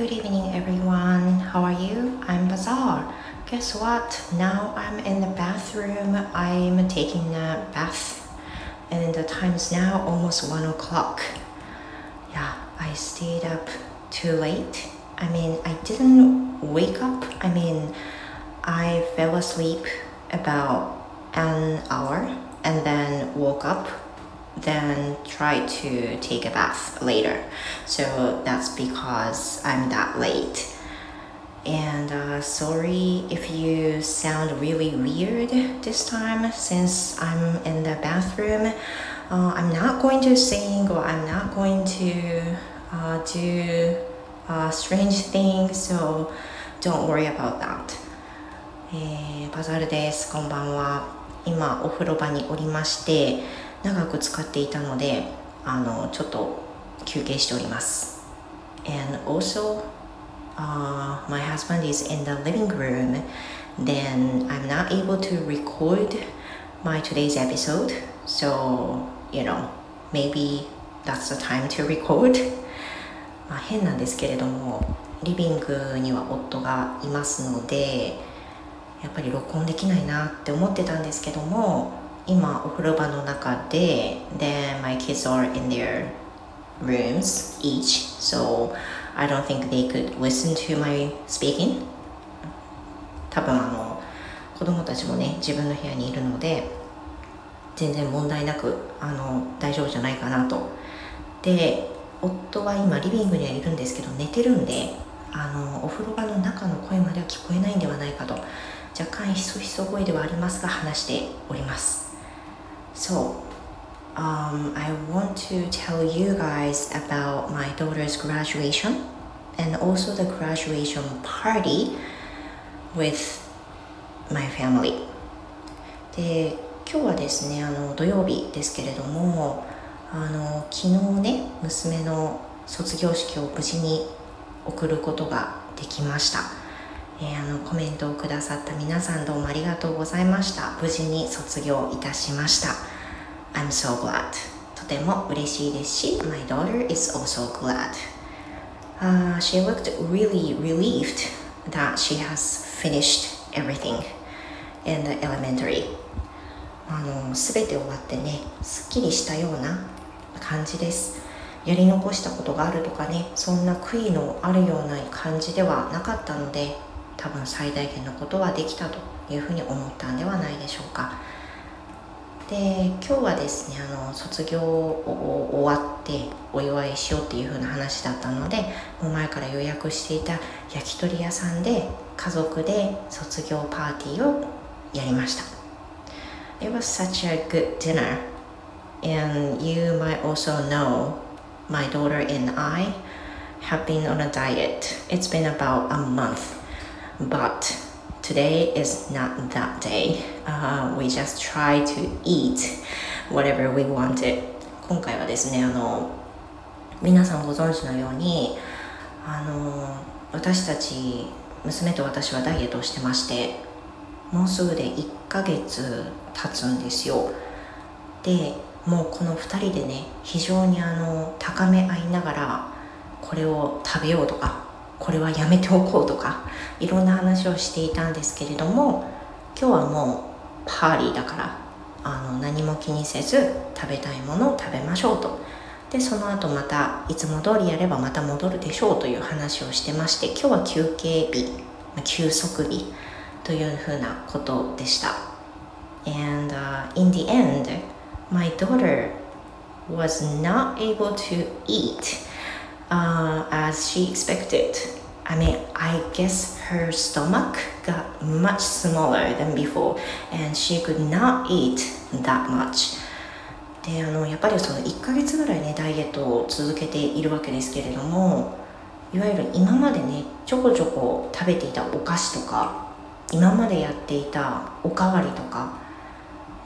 Good evening, everyone. How are you? I'm Bazaar. Guess what? Now I'm in the bathroom. I'm taking a bath, and the time is now almost one o'clock. Yeah, I stayed up too late. I mean, I didn't wake up. I mean, I fell asleep about an hour and then woke up then try to take a bath later. So that's because I'm that late. And uh, sorry if you sound really weird this time since I'm in the bathroom. Uh, I'm not going to sing or I'm not going to uh, do uh, strange things, so don't worry about that. えー、バザールです。こんばんは。今お風呂場におりまして、 長く使っていたのであのちょっと休憩しております and also uh, my husband is in the living room then I'm not able to record my today's episode so you know maybe that's the time to record まあ変なんですけれどもリビングには夫がいますのでやっぱり録音できないなって思ってたんですけども今お風呂場の中で then my kids are in their rooms each so I don't think they could listen to my speaking. 多分あの子供たちもね自分の部屋にいるので全然問題なくあの大丈夫じゃないかなと。で夫は今リビングにはいるんですけど寝てるんであのお風呂場の中の声までは聞こえないんではないかと。若干ひそひそ声ではありますが話しております。So, um, I want to tell you guys about my daughter's graduation and also the graduation party with my family. で今日はですねあの土曜日ですけれどもあの昨日ね娘の卒業式を無事に送ることができました、えー、あのコメントをくださった皆さんどうもありがとうございました。無事に卒業いたしました。I'm so glad. とても嬉しいですし My daughter is also glad、uh, She looked really relieved that she has finished everything in the elementary. あの全て終わってねすっきりしたような感じです。やり残したことがあるとかねそんな悔いのあるような感じではなかったので多分最大限のことはできたというふうに思ったんではないでしょうか。で今日はですねあの卒業を終わってお祝いしようっていう風な話だったのでもう前から予約していた焼き鳥屋さんで家族で卒業パーティーをやりました。It was such a good dinner. And you might also know my daughter and I have been on a diet. It's been about a month. But today is not that day. Uh, we just try to eat whatever we wanted. 今回はですね、あの、皆さんご存知のように、あの、私たち、娘と私はダイエットをしてまして、もうすぐで1ヶ月経つんですよ。で、もうこの2人でね、非常にあの、高め合いながら、これを食べようとか、これはやめておこうとかいろんな話をしていたんですけれども今日はもうパーリーだからあの何も気にせず食べたいものを食べましょうと。でその後またいつも通りやればまた戻るでしょうという話をしてまして今日は休憩日休息日というふうなことでした。And、uh, in the end my daughter was not able to eat uh, as she expected. I mean, I guess her stomach got much smaller than before, and she could not eat that much. であのやっぱりその1ヶ月ぐらいねダイエットを続けているわけですけれどもいわゆる今までねちょこちょこ食べていたお菓子とか今までやっていたおかわりとか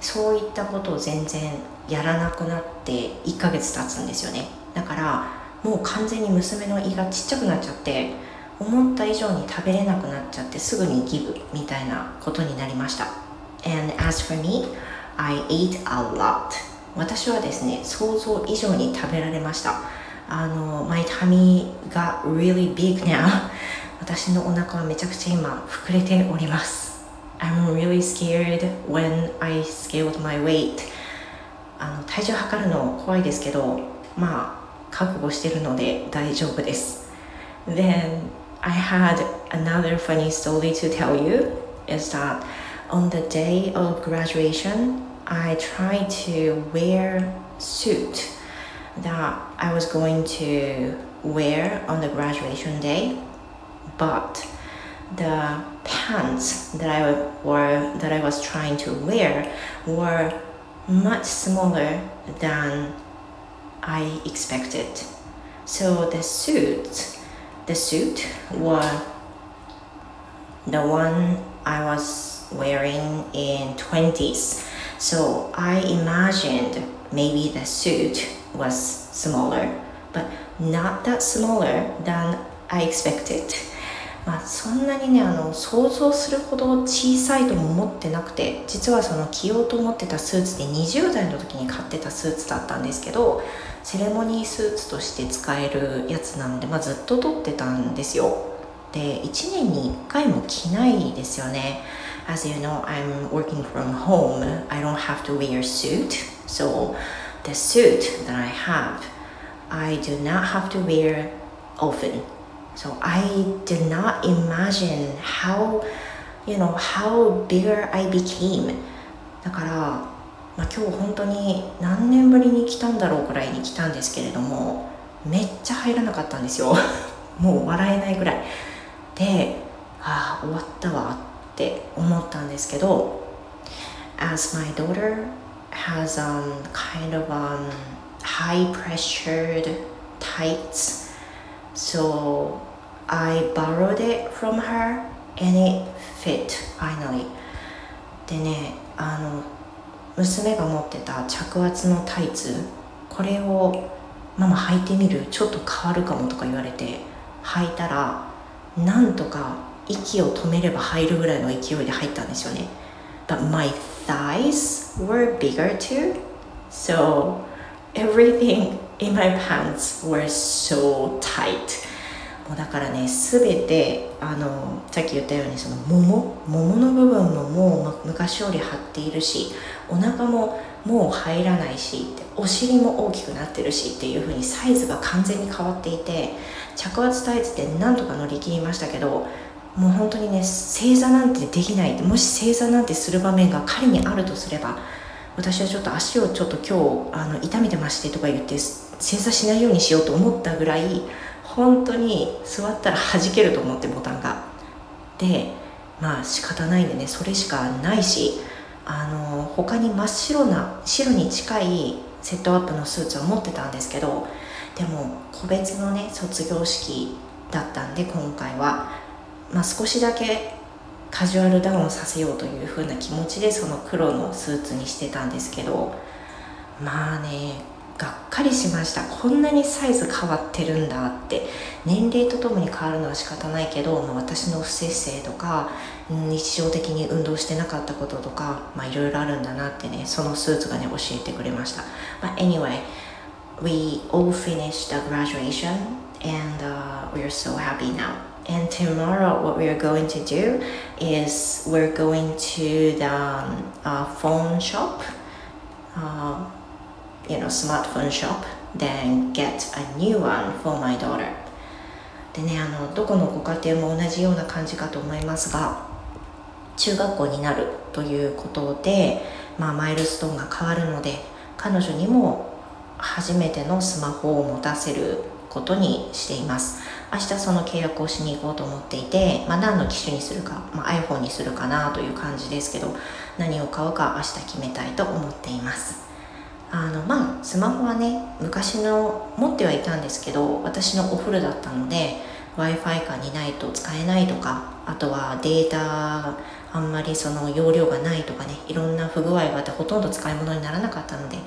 そういったことを全然やらなくなって1ヶ月経つんですよねだからもう完全に娘の胃がちっちゃくなっちゃって思った以上に食べれなくなっちゃってすぐにギブみたいなことになりました。And as for me, I ate a lot. 私はですね想像以上に食べられました。あの My tummy got really big now 私のお腹はめちゃくちゃ今膨れております。I'm really scared when I scaled my weight あの体重測るの怖いですけどまあ覚悟してるので大丈夫です Then I had another funny story to tell you is that on the day of graduation I tried to wear suit that I was going to wear on the graduation day, but the pants that I were that I was trying to wear were much smaller than I expected. So the suit, the suit was the one I was wearing in 20s. So I imagined maybe the suit was smaller, but not that smaller than I expected. まあ、そんなにねあの想像するほど小さいとも思ってなくて実はその着ようと思ってたスーツで20代の時に買ってたスーツだったんですけどセレモニースーツとして使えるやつなので、まあ、ずっと取ってたんですよで1年に1回も着ないですよね As you know, I'm working from home. I don't have to wear a suit. So the suit that I have, I do not have to wear often. So I did not imagine how, you know, how bigger I became. だから、まあ、今日本当に何年ぶりに来たんだろうくらいに来たんですけれどもめっちゃ入らなかったんですよもう笑えないぐらいでああ終わったわって思ったんですけど As my daughter has um, kind of um, high pressured tights. So I borrowed it from her and it fit finally. でね、あの娘が持ってた着圧のタイツこれをママ履いてみる？ちょっと変わるかもとか言われて履いたらなんとか息を止めれば入るぐらいの勢いで入ったんですよね But my thighs were bigger too. So everything in my pants were so tight. もうだからね全てあのさっき言ったようにそのももももの部分ももう昔より張っているしお腹ももう入らないしお尻も大きくなってるしっていう風にサイズが完全に変わっていて着圧タイツでなんとか乗り切りましたけどもう本当にね正座なんてできないもし正座なんてする場面が仮にあるとすれば私はちょっと足をちょっと今日あの痛めてましてとか言って正座しないようにしようと思ったぐらい本当に座ったら弾けると思ってボタンが。でまあ仕方ないんでねそれしかないしあの他に真っ白な白に近いセットアップのスーツを持ってたんですけどでも個別のね卒業式だったんで今回は。まあ、少しだけカジュアルダウンさせようという風な気持ちでその黒のスーツにしてたんですけどまあねがっかりしましたこんなにサイズ変わってるんだって年齢とともに変わるのは仕方ないけど、まあ、私の不節制とか日常的に運動してなかったこととかいろいろあるんだなってねそのスーツがね教えてくれました、まあ、Anyway we all finished the graduation and、uh, we are so happy now And tomorrow, what we are going to do is we're going to the um, uh, phone shop, uh, you know, smartphone shop, then get a new one for my daughter. でね、あのどこのご家庭も同じような感じかと思いますが中学校になるということで、まあ、マイルストーンが変わるので彼女にも初めてのスマホを持たせることにしています明日その契約をしに行こうと思っていて、まあ、何の機種にするか、まあ、iPhone にするかなという感じですけど何を買うか明日決めたいと思っていますあのまあスマホはね昔の持ってはいたんですけど私のお風呂だったので w i f i かにないと使えないとかあとはデータあんまりその容量がないとかねいろんな不具合があってほとんど使い物にならなかったので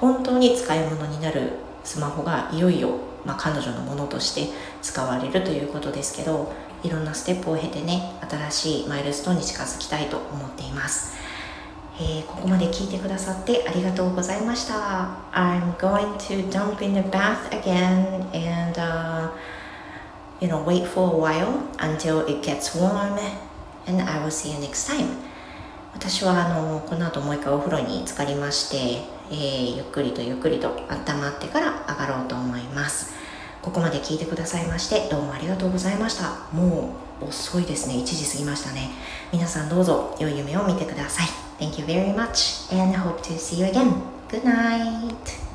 本当に使い物になるスマホがいよいよ、まあ、彼女のものとして使われるということですけどいろんなステップを経てね新しいマイルストーンに近づきたいと思っています。えー、ここまで聞いてくださってありがとうございました。I'm going to dump in the bath again and、uh, you know wait for a while until it gets warm and I will see you next time. 私はあのこの後もう一回お風呂に浸かりまして、えー、ゆっくりとゆっくりと温まってから上がろうと思います。ここまで聞いてくださいましてどうもありがとうございました。もう遅いですね。1時過ぎましたね。皆さんどうぞ良い夢を見てください。Thank you very much and hope to see you again. Good night.